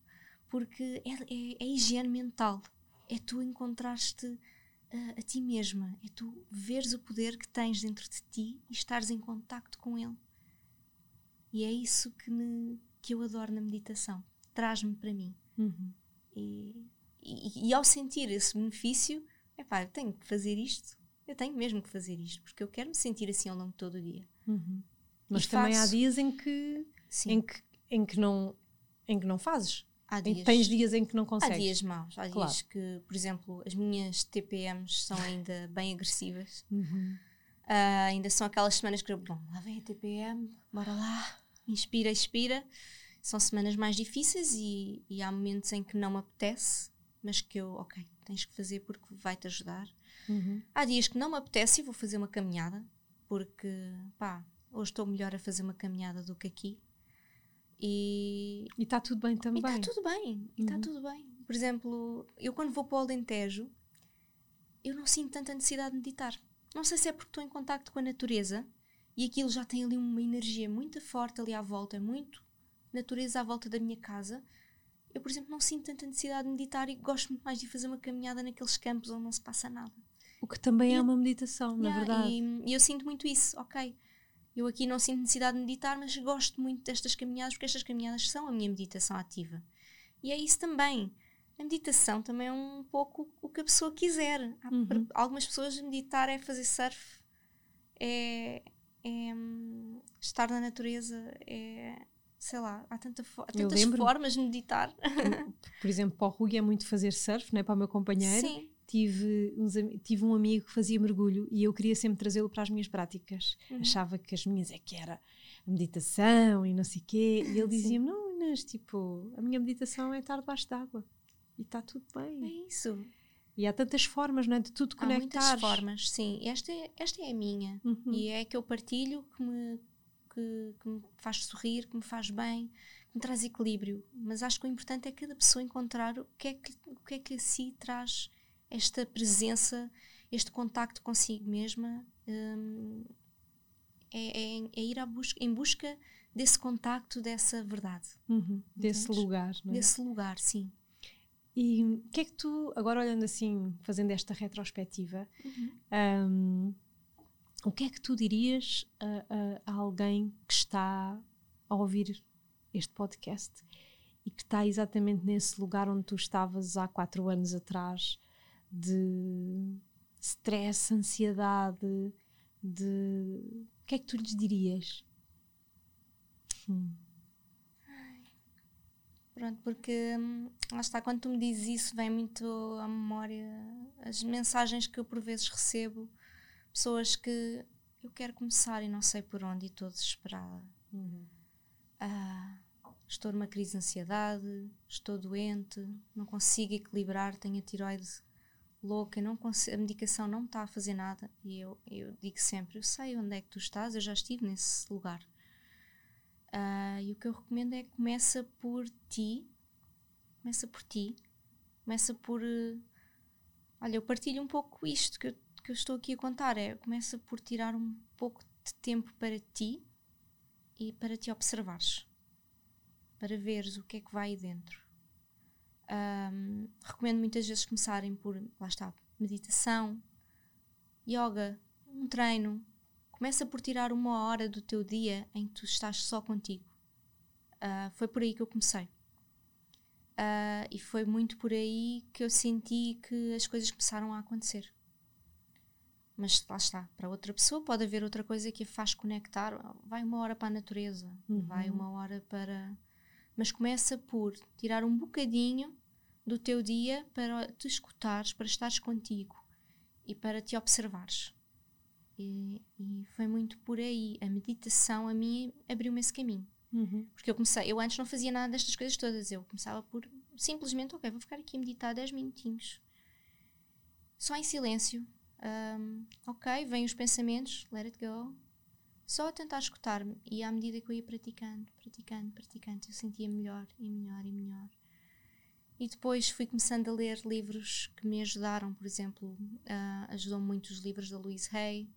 porque é, é, é higiene mental. É tu encontrares-te uh, a ti mesma, é tu veres o poder que tens dentro de ti e estares em contacto com ele. E é isso que, me, que eu adoro na meditação. Traz-me para mim. Uhum. E, e, e, ao sentir esse benefício, epá, eu tenho que fazer isto, eu tenho mesmo que fazer isto, porque eu quero me sentir assim ao longo de todo o dia.
Uhum. Mas e também faço. há dias em que, em que, em que não em que não fazes. Há dias, tens dias em que não consegues.
Há dias maus. Há claro. dias que, por exemplo, as minhas TPMs são ainda bem agressivas. Uhum. Uh, ainda são aquelas semanas que eu, bom, lá vem a TPM, bora lá, inspira, expira. São semanas mais difíceis e, e há momentos em que não me apetece, mas que eu, ok, tens que fazer porque vai-te ajudar. Uhum. Há dias que não me apetece e vou fazer uma caminhada, porque, pá, hoje estou melhor a fazer uma caminhada do que aqui. E
está tudo bem também.
está tudo bem, está uhum. tudo bem. Por exemplo, eu quando vou para o Alentejo, eu não sinto tanta necessidade de meditar. Não sei se é porque estou em contacto com a natureza e aquilo já tem ali uma energia muito forte ali à volta, é muito natureza à volta da minha casa eu, por exemplo, não sinto tanta necessidade de meditar e gosto muito mais de fazer uma caminhada naqueles campos onde não se passa nada.
O que também e, é uma meditação, yeah, na verdade.
E, e eu sinto muito isso, ok. Eu aqui não sinto necessidade de meditar, mas gosto muito destas caminhadas, porque estas caminhadas são a minha meditação ativa. E é isso também. A meditação também é um pouco o que a pessoa quiser. Uhum. Para algumas pessoas meditar é fazer surf, é, é hum, estar na natureza, é sei lá, há, tanta fo há tantas formas de meditar.
Por exemplo, para o Rui é muito fazer surf, né, para o meu companheiro. Sim. Tive, uns, tive um amigo que fazia mergulho e eu queria sempre trazê-lo para as minhas práticas. Uhum. Achava que as minhas é que era a meditação e não sei o quê. E ele dizia-me: Não, Inês, tipo, a minha meditação é estar debaixo d'água e está tudo bem.
É isso.
E há tantas formas, não é? De tudo conectar.
Há muitas formas, sim. Esta é, esta é a minha. Uhum. E é a que eu partilho, que me, que, que, me faz sorrir, que me faz bem, que me traz equilíbrio. Mas acho que o importante é cada pessoa encontrar o que é que, o que, é que a si traz esta presença, este contacto consigo mesma. Hum, é, é, é, ir à busca, em busca desse contacto, dessa verdade.
Uhum. Desse lugar, não
é? Desse lugar, sim.
E o que é que tu, agora olhando assim, fazendo esta retrospectiva, uhum. um, o que é que tu dirias a, a, a, alguém que está a ouvir este podcast e que está exatamente nesse lugar onde tu estavas há quatro anos atrás de stress, ansiedade, de o que é que tu lhes dirias? Hum.
Pronto, porque hum, lá está, quando tu me dizes isso, vem muito à memória as mensagens que eu por vezes recebo, pessoas que eu quero começar e não sei por onde e estou desesperada. Uhum. Ah, estou numa crise de ansiedade, estou doente, não consigo equilibrar, tenho a tiroide louca, não consigo, a medicação não me está a fazer nada. E eu, eu digo sempre: eu sei onde é que tu estás, eu já estive nesse lugar. Uh, e o que eu recomendo é que começa por ti, começa por ti, começa por. Uh, olha, eu partilho um pouco isto que eu, que eu estou aqui a contar, é começa por tirar um pouco de tempo para ti e para te observares, para veres o que é que vai aí dentro. Um, recomendo muitas vezes começarem por, lá está, meditação, yoga, um treino, Começa por tirar uma hora do teu dia em que tu estás só contigo. Uh, foi por aí que eu comecei. Uh, e foi muito por aí que eu senti que as coisas começaram a acontecer. Mas lá está, para outra pessoa pode haver outra coisa que a faz conectar. Vai uma hora para a natureza, uhum. vai uma hora para. Mas começa por tirar um bocadinho do teu dia para te escutares, para estares contigo e para te observares. E, e, foi muito por aí. A meditação a mim abriu-me esse caminho. Uhum. Porque eu comecei, eu antes não fazia nada destas coisas todas. Eu começava por simplesmente, ok, vou ficar aqui a meditar 10 minutinhos. Só em silêncio. Um, ok, vêm os pensamentos, let it go. Só a tentar escutar-me. E à medida que eu ia praticando, praticando, praticando, eu sentia melhor e melhor e melhor. E depois fui começando a ler livros que me ajudaram, por exemplo, uh, ajudou muito os livros da Louise Hay,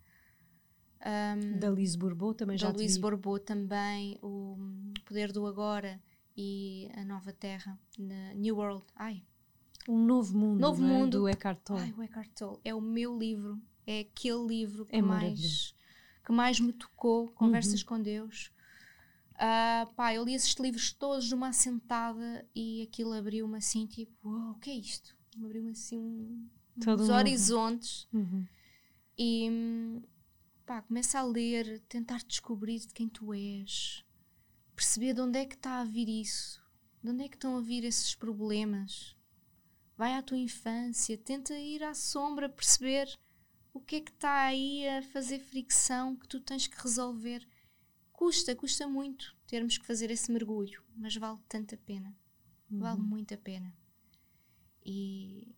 um, da Lise Bourbeau também já
Da Lise Bourbeau também, o Poder do Agora e a Nova Terra, New World. Ai.
Um Novo Mundo, Novo é? Mundo do Eckhart Tolle.
Ai, o Eckhart Tolle. É o meu livro. É aquele livro que, é mais, que mais me tocou, Conversas uhum. com Deus. Uh, pá, eu li esses livros todos numa assentada e aquilo abriu-me assim, tipo, o que é isto? Abriu-me assim um, uns horizontes. Uhum. E, pá, começa a ler, tentar descobrir de quem tu és, perceber de onde é que está a vir isso, de onde é que estão a vir esses problemas. Vai à tua infância, tenta ir à sombra, perceber o que é que está aí a fazer fricção que tu tens que resolver. Custa, custa muito termos que fazer esse mergulho, mas vale tanto a pena. Uhum. Vale muito a pena. E,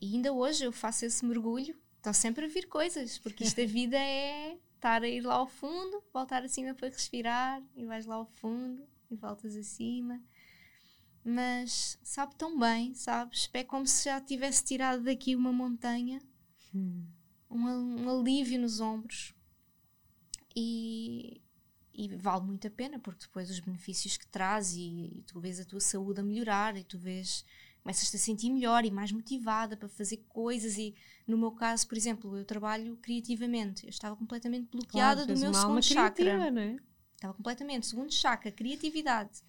e ainda hoje eu faço esse mergulho estão sempre a vir coisas, porque isto da vida é estar a ir lá ao fundo, voltar acima para respirar, e vais lá ao fundo e voltas acima. Mas sabe tão bem, sabes? É como se já tivesse tirado daqui uma montanha, hum. um, um alívio nos ombros. E, e vale muito a pena, porque depois os benefícios que traz, e, e, tu vês a tua saúde a melhorar, e tu vês começas-te a sentir melhor e mais motivada para fazer coisas e no meu caso, por exemplo, eu trabalho criativamente. Eu estava completamente bloqueada
Claro,
do meu segundo chakra.
criativa, não é?
Estava completamente, segundo chakra, criatividade.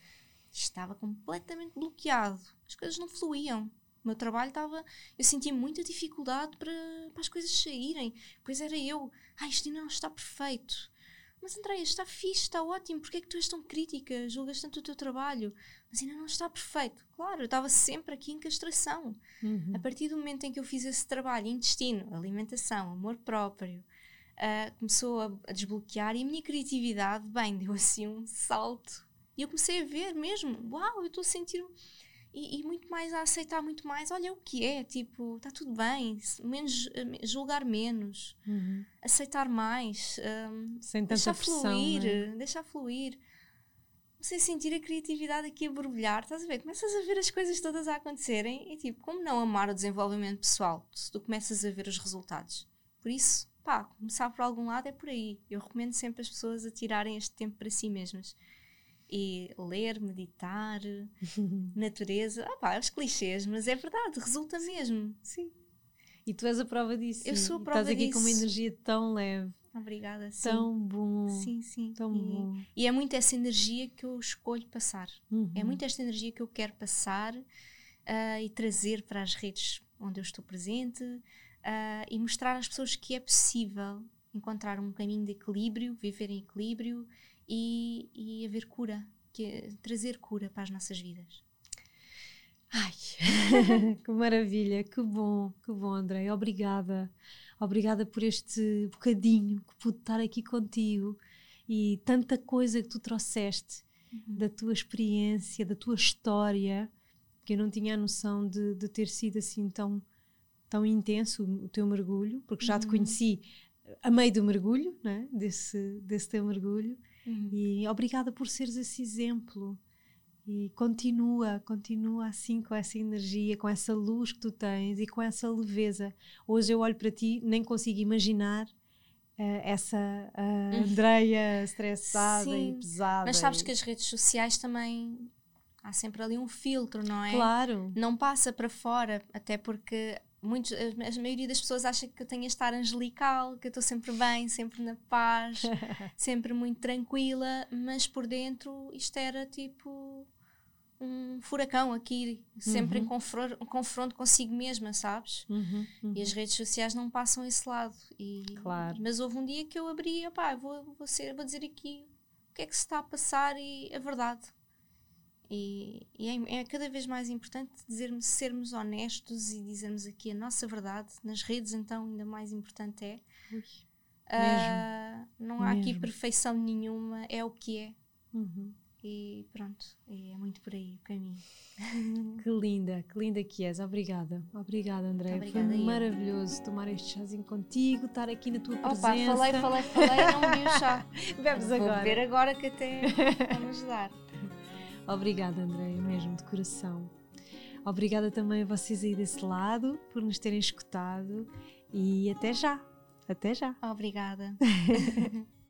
Estava completamente bloqueado. As coisas não fluíam. O meu trabalho estava. Eu sentia muita dificuldade para, para as coisas saírem. Pois era eu. Ah, isto ainda não está perfeito. Mas Andréia, está fixe, está ótimo. Porquê é que tu és tão crítica? Julgas tanto o teu trabalho? Mas ainda não está perfeito. Claro, eu estava sempre aqui em castração.
Uhum.
A partir do momento em que eu fiz esse trabalho, intestino, alimentação, amor próprio, ah, começou a, a desbloquear e a minha criatividade, bem, deu assim um salto. E eu comecei a ver mesmo, uau, eu estou a sentir e, e muito mais a aceitar muito mais, olha é o que é, tipo, está tudo bem, menos, eh, julgar menos,
Uhum.
aceitar mais, ahm,
Sem tanta
deixar
pressão.
fluir,
não é?
deixar fluir. Comecei a sentir a criatividade aqui a borbulhar, estás a ver? Começas a ver as coisas todas a acontecerem e tipo, como não amar o desenvolvimento pessoal se tu começas a ver os resultados? Por isso, pá, começar por algum lado é por aí. Eu recomendo sempre as pessoas a tirarem este tempo para si mesmas. E ler, meditar, natureza, ah pá, os clichês, mas é verdade, resulta mesmo.
Sim. E tu és a prova disso.
Eu sou a prova
Estás aqui com uma
disso.
energia tão leve,
Obrigada, sim.
tão bom,
sim, sim.
tão
e,
bom.
e é muito essa energia que eu escolho passar.
Uhum.
É muito esta energia que eu quero passar ah, e trazer para as redes onde eu estou presente ah, e mostrar às pessoas que é possível encontrar um caminho de equilíbrio, viver em equilíbrio e, e haver cura, que é trazer cura para as nossas vidas.
Ai, que maravilha, que bom, que bom, André. Obrigada. Obrigada por este bocadinho que pude estar aqui contigo e tanta coisa que tu trouxeste da tua experiência, da tua história, que eu não tinha a noção de, de ter sido assim tão, tão intenso o, teu mergulho, porque já te
Uhum.
conheci a meio do mergulho, né? desse, desse teu mergulho.
Uhum.
E obrigada por seres esse exemplo. E continua, continua assim com essa energia, com essa luz que tu tens e com essa leveza. Hoje eu olho para ti, nem consigo imaginar eh, essa uh, Andreia estressada e
Sim,
pesada.
Mas sabes
e-
que as redes sociais também há sempre ali um filtro, não é?
Claro.
não passa para fora, até porque muitos, a, a maioria das pessoas acha que eu tenho a estar angelical, que eu estou sempre bem, sempre na paz, sempre muito tranquila, mas por dentro isto era tipo um furacão aqui, sempre em
Uhum.
confronto, confronto consigo mesma, sabes?
Uhum, uhum.
E as redes sociais não passam esse lado. E,
Claro.
Mas houve um dia que eu abri, opá, vou, vou, ser, vou dizer aqui o que é que se está a passar e a verdade. E, e é, é cada vez mais importante dizermos, sermos honestos e dizermos aqui a nossa verdade. Nas redes, então, ainda mais importante é.
Ui.
Ah, não há aqui
Mesmo.
perfeição nenhuma, é o que é.
Uhum.
E pronto, é muito por aí o caminho.
Que linda, que linda que és. Obrigada. Obrigada, André.
Obrigada
Foi maravilhoso tomar este chazinho contigo, estar aqui na tua
Opa,
presença.
falei, falei, falei, não bebi o chá.
Bebes
Vou
agora.
beber agora que até vai me ajudar.
Obrigada, Andréia, mesmo de coração. Obrigada também a vocês aí desse lado por nos terem escutado e até já. Até já.
Obrigada.